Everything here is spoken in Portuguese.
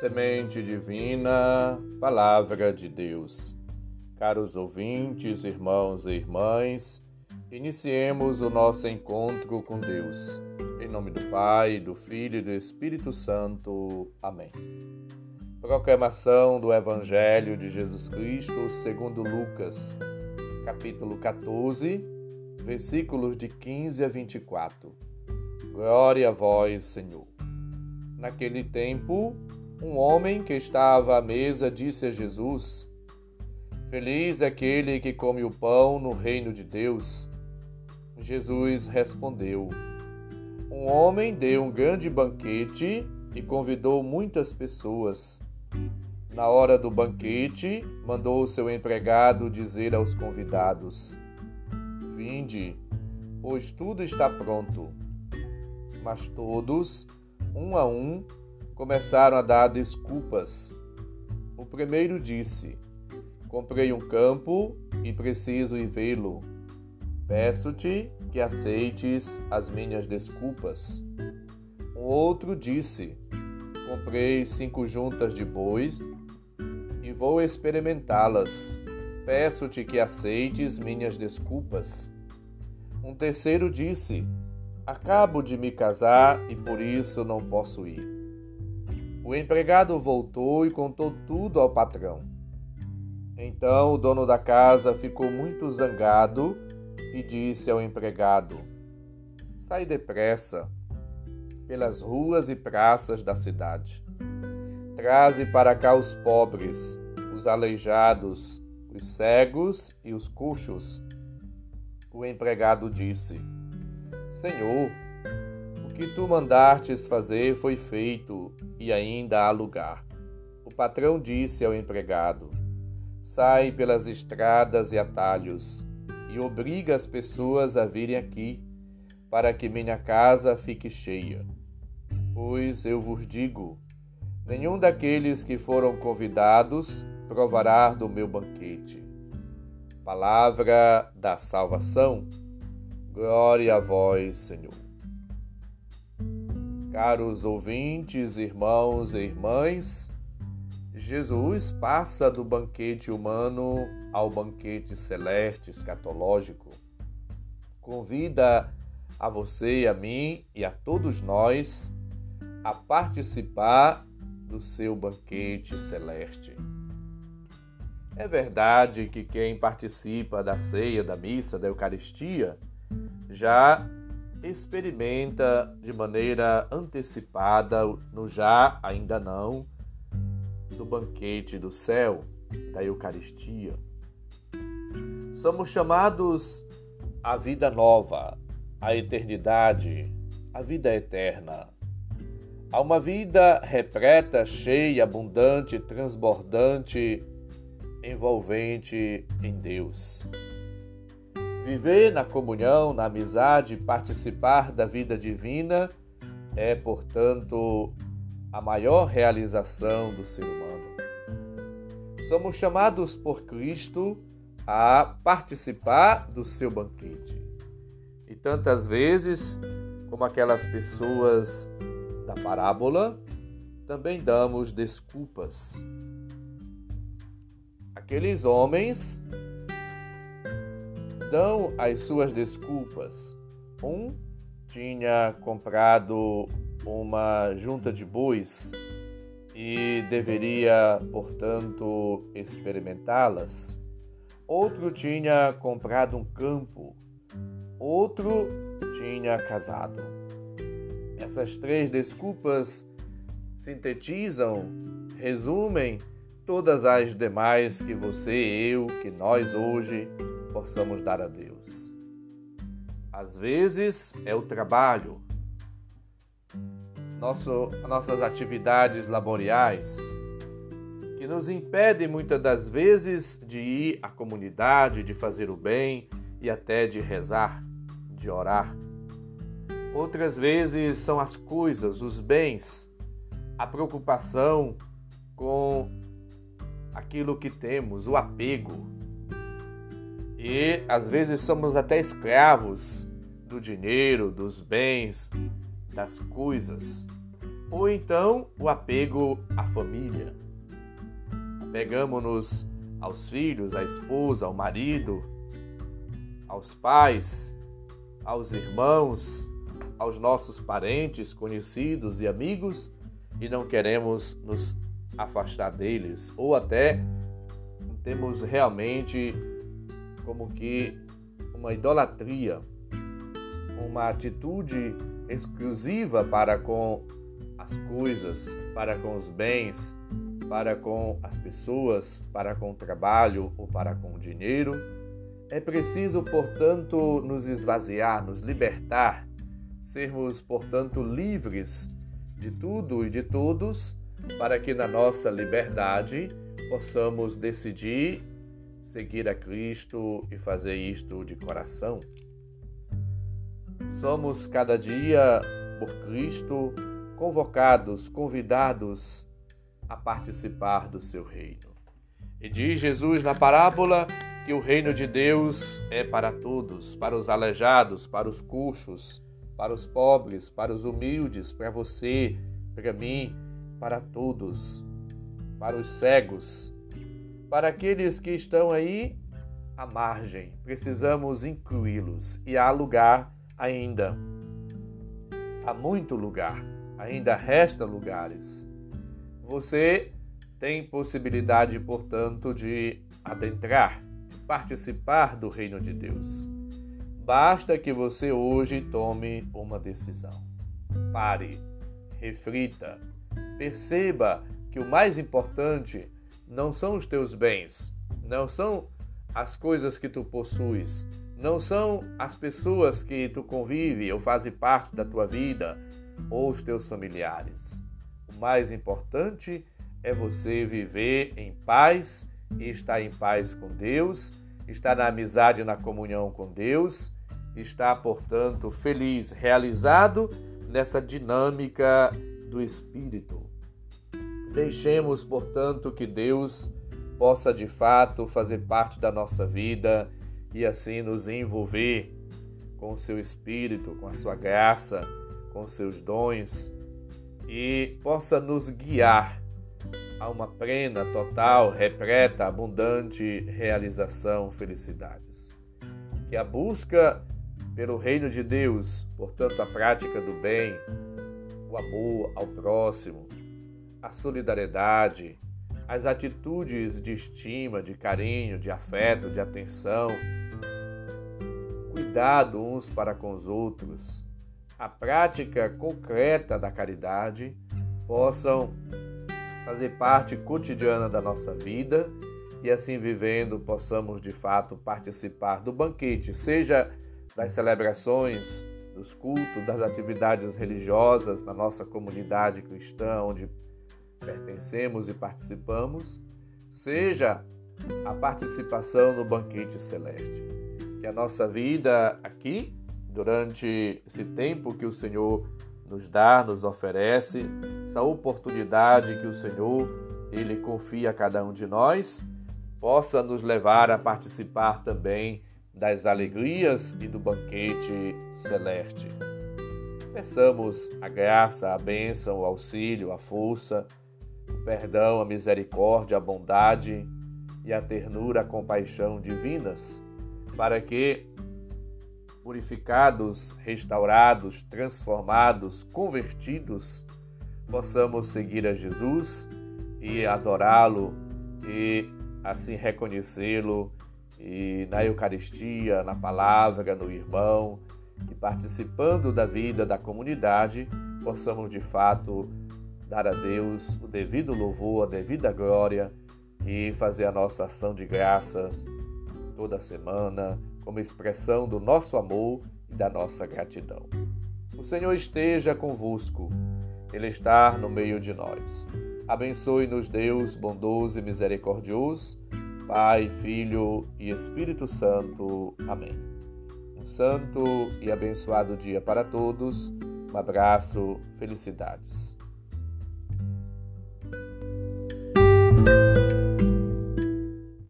Semente Divina, Palavra de Deus. Caros ouvintes, irmãos e irmãs, iniciemos o nosso encontro com Deus. Em nome do Pai, do Filho e do Espírito Santo. Amém. Proclamação do Evangelho de Jesus Cristo segundo Lucas, capítulo 14, versículos de 15 a 24. Glória a vós, Senhor. Naquele tempo, um homem que estava à mesa disse a Jesus: Feliz é aquele que come o pão no reino de Deus. Jesus respondeu: Um homem deu um grande banquete e convidou muitas pessoas. Na hora do banquete, mandou seu empregado dizer aos convidados: Vinde, pois tudo está pronto. Mas todos, um a um, começaram a dar desculpas. O primeiro disse: Comprei um campo e preciso ir vê-lo. Peço-te que aceites as minhas desculpas. O outro disse: Comprei cinco juntas de bois e vou experimentá-las. Peço-te que aceites minhas desculpas. Um terceiro disse: Acabo de me casar e por isso não posso ir. O empregado voltou e contou tudo ao patrão. Então o dono da casa ficou muito zangado e disse ao empregado: Sai depressa pelas ruas e praças da cidade. Traze para cá os pobres, os aleijados, os cegos e os coxos. O empregado disse: Senhor, que tu mandastes fazer foi feito e ainda há lugar. O patrão disse ao empregado: Sai pelas estradas e atalhos e obriga as pessoas a virem aqui, para que minha casa fique cheia. Pois eu vos digo: nenhum daqueles que foram convidados provará do meu banquete. Palavra da salvação. Glória a vós, Senhor. Caros ouvintes, irmãos e irmãs, Jesus passa do banquete humano ao banquete celeste escatológico. Convida a você e a mim e a todos nós a participar do seu banquete celeste. É verdade que quem participa da ceia, da missa, da Eucaristia, já experimenta de maneira antecipada, no já ainda não, do banquete do céu, da Eucaristia. Somos chamados à vida nova, à eternidade, à vida eterna. A uma vida repleta, cheia, abundante, transbordante, envolvente em Deus. Viver na comunhão, na amizade, participar da vida divina é, portanto, a maior realização do ser humano. Somos chamados por Cristo a participar do seu banquete. E tantas vezes, como aquelas pessoas da parábola, também damos desculpas. Aqueles homens dão as suas desculpas. Um tinha comprado uma junta de bois e deveria, portanto, experimentá-las. Outro tinha comprado um campo. Outro tinha casado. Essas três desculpas sintetizam, resumem todas as demais que você, eu, que nós hoje possamos dar a Deus. Às vezes é o trabalho, nosso, nossas atividades laboriais, que nos impedem muitas das vezes de ir à comunidade, de fazer o bem e até de rezar, de orar. Outras vezes são as coisas, os bens, a preocupação com aquilo que temos, o apego, e às vezes somos até escravos do dinheiro, dos bens, das coisas. ou então o apego à família. Apegamos-nos aos filhos, à esposa, ao marido, aos pais, aos irmãos, aos nossos parentes, conhecidos e amigos e não queremos nos afastar deles ou até temos realmente como que uma idolatria, uma atitude exclusiva para com as coisas, para com os bens, para com as pessoas, para com o trabalho ou para com o dinheiro. É preciso, portanto, nos esvaziar, nos libertar, sermos, portanto, livres de tudo e de todos, para que na nossa liberdade possamos decidir seguir a Cristo e fazer isto de coração. Somos cada dia por Cristo convocados, convidados a participar do seu reino. E diz Jesus na parábola que o reino de Deus é para todos, para os aleijados, para os coxos, para os pobres, para os humildes, para você, para mim, para todos, para os cegos, para aqueles que estão aí à margem. Precisamos incluí-los e há lugar ainda. Há muito lugar, ainda resta lugares. Você tem possibilidade, portanto, de adentrar, de participar do reino de Deus. Basta que você hoje tome uma decisão. Pare, reflita, perceba que o mais importante não são os teus bens, não são as coisas que tu possuis, não são as pessoas que tu convive ou fazem parte da tua vida ou os teus familiares. O mais importante é você viver em paz e estar em paz com Deus, estar na amizade e na comunhão com Deus está, portanto, feliz, realizado nessa dinâmica do Espírito. Deixemos, portanto, que Deus possa de fato fazer parte da nossa vida e assim nos envolver com o seu Espírito, com a sua graça, com os seus dons e possa nos guiar a uma plena, total, repleta, abundante realização, felicidades. Que a busca pelo reino de Deus, portanto, a prática do bem, o amor ao próximo, a solidariedade, as atitudes de estima, de carinho, de afeto, de atenção, cuidado uns para com os outros, a prática concreta da caridade possam fazer parte cotidiana da nossa vida e assim vivendo possamos de fato participar do banquete, seja das celebrações, dos cultos, das atividades religiosas na nossa comunidade cristã, onde pertencemos e participamos, seja a participação no banquete celeste. Que a nossa vida aqui, durante esse tempo que o Senhor nos dá, nos oferece, essa oportunidade que o Senhor ele confia a cada um de nós, possa nos levar a participar também das alegrias e do banquete celeste. Peçamos a graça, a bênção, o auxílio, a força, o perdão, a misericórdia, a bondade e a ternura, a compaixão divinas, para que, purificados, restaurados, transformados, convertidos, possamos seguir a Jesus e adorá-lo e assim reconhecê-lo e na Eucaristia, na palavra, no irmão e participando da vida da comunidade, possamos de fato dar a Deus o devido louvor, a devida glória e fazer a nossa ação de graças toda semana como expressão do nosso amor e da nossa gratidão. O Senhor esteja convosco, Ele está no meio de nós. Abençoe-nos, Deus bondoso e misericordioso Pai, Filho e Espírito Santo. Amém. Um santo e abençoado dia para todos. Um abraço, felicidades.